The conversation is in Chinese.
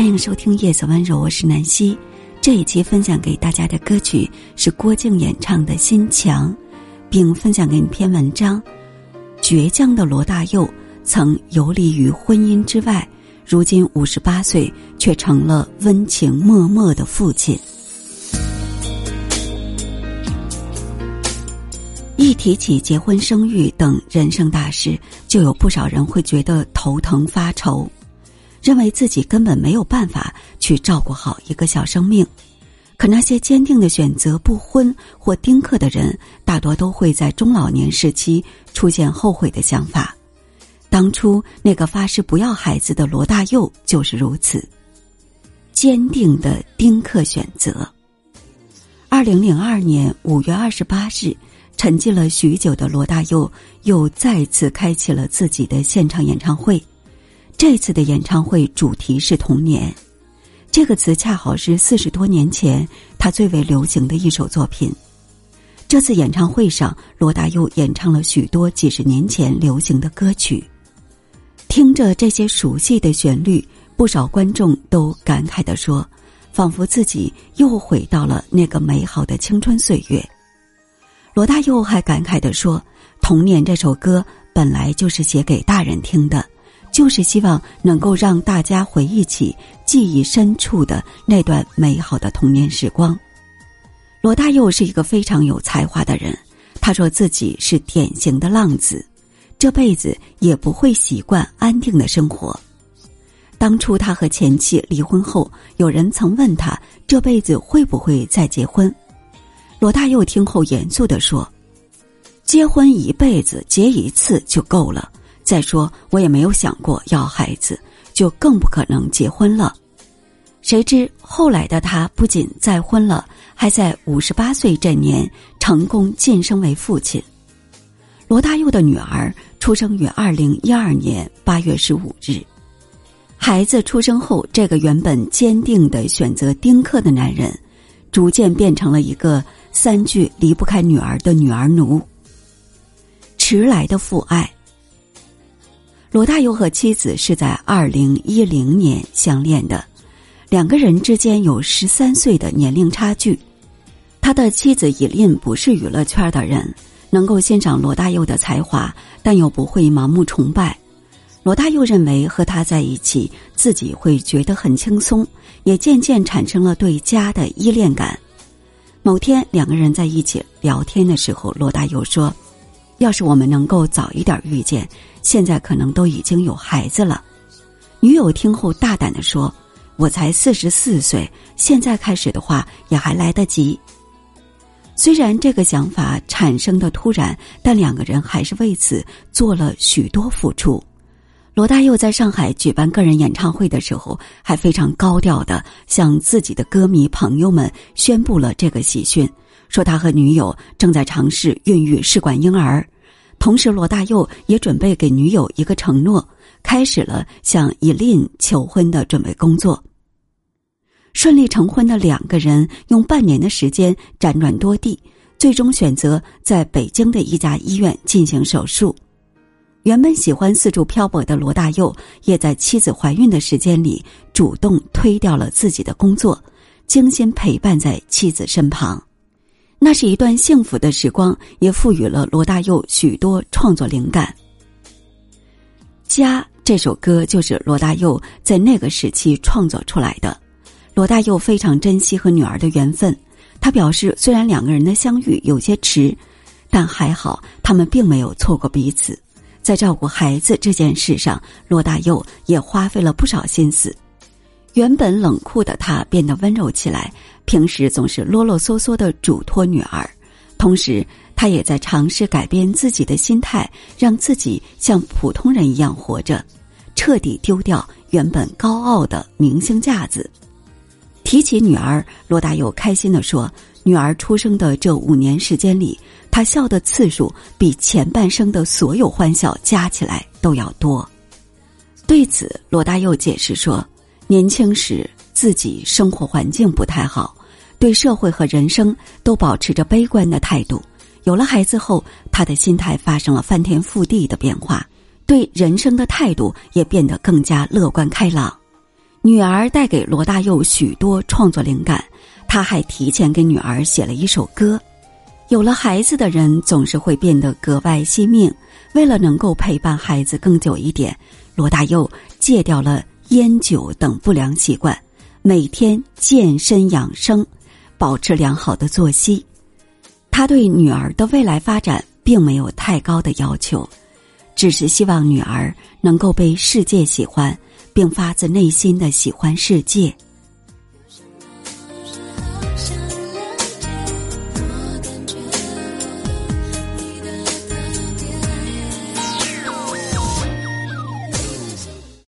欢迎收听《夜色温柔》，我是南希。这一期分享给大家的歌曲是郭靖演唱的《心墙》，并分享给你篇文章：倔强的罗大佑曾游离于婚姻之外，如今五十八岁却成了温情脉脉的父亲。一提起结婚、生育等人生大事，就有不少人会觉得头疼发愁。认为自己根本没有办法去照顾好一个小生命，可那些坚定的选择不婚或丁克的人，大多都会在中老年时期出现后悔的想法。当初那个发誓不要孩子的罗大佑就是如此，坚定的丁克选择。二零零二年五月二十八日，沉寂了许久的罗大佑又再次开启了自己的现场演唱会。这次的演唱会主题是童年，这个词恰好是四十多年前他最为流行的一首作品。这次演唱会上，罗大佑演唱了许多几十年前流行的歌曲，听着这些熟悉的旋律，不少观众都感慨地说：“仿佛自己又回到了那个美好的青春岁月。”罗大佑还感慨地说：“童年这首歌本来就是写给大人听的。”就是希望能够让大家回忆起记忆深处的那段美好的童年时光。罗大佑是一个非常有才华的人，他说自己是典型的浪子，这辈子也不会习惯安定的生活。当初他和前妻离婚后，有人曾问他这辈子会不会再结婚，罗大佑听后严肃地说：“结婚一辈子，结一次就够了。”再说，我也没有想过要孩子，就更不可能结婚了。谁知后来的他不仅再婚了，还在五十八岁这年成功晋升为父亲。罗大佑的女儿出生于二零一二年八月十五日。孩子出生后，这个原本坚定的选择丁克的男人，逐渐变成了一个三句离不开女儿的女儿奴。迟来的父爱。罗大佑和妻子是在二零一零年相恋的，两个人之间有十三岁的年龄差距。他的妻子以琳不是娱乐圈的人，能够欣赏罗大佑的才华，但又不会盲目崇拜。罗大佑认为和他在一起，自己会觉得很轻松，也渐渐产生了对家的依恋感。某天，两个人在一起聊天的时候，罗大佑说。要是我们能够早一点遇见，现在可能都已经有孩子了。女友听后大胆的说：“我才四十四岁，现在开始的话也还来得及。”虽然这个想法产生的突然，但两个人还是为此做了许多付出。罗大佑在上海举办个人演唱会的时候，还非常高调的向自己的歌迷朋友们宣布了这个喜讯。说他和女友正在尝试孕育试管婴儿，同时罗大佑也准备给女友一个承诺，开始了向伊琳求婚的准备工作。顺利成婚的两个人用半年的时间辗转多地，最终选择在北京的一家医院进行手术。原本喜欢四处漂泊的罗大佑，也在妻子怀孕的时间里主动推掉了自己的工作，精心陪伴在妻子身旁。那是一段幸福的时光，也赋予了罗大佑许多创作灵感。《家》这首歌就是罗大佑在那个时期创作出来的。罗大佑非常珍惜和女儿的缘分，他表示，虽然两个人的相遇有些迟，但还好他们并没有错过彼此。在照顾孩子这件事上，罗大佑也花费了不少心思。原本冷酷的他变得温柔起来，平时总是啰啰嗦嗦的嘱托女儿，同时他也在尝试改变自己的心态，让自己像普通人一样活着，彻底丢掉原本高傲的明星架子。提起女儿，罗大佑开心地说：“女儿出生的这五年时间里，他笑的次数比前半生的所有欢笑加起来都要多。”对此，罗大佑解释说。年轻时自己生活环境不太好，对社会和人生都保持着悲观的态度。有了孩子后，他的心态发生了翻天覆地的变化，对人生的态度也变得更加乐观开朗。女儿带给罗大佑许多创作灵感，他还提前给女儿写了一首歌。有了孩子的人总是会变得格外惜命，为了能够陪伴孩子更久一点，罗大佑戒掉了烟酒等不良习惯，每天健身养生，保持良好的作息。他对女儿的未来发展并没有太高的要求，只是希望女儿能够被世界喜欢，并发自内心的喜欢世界。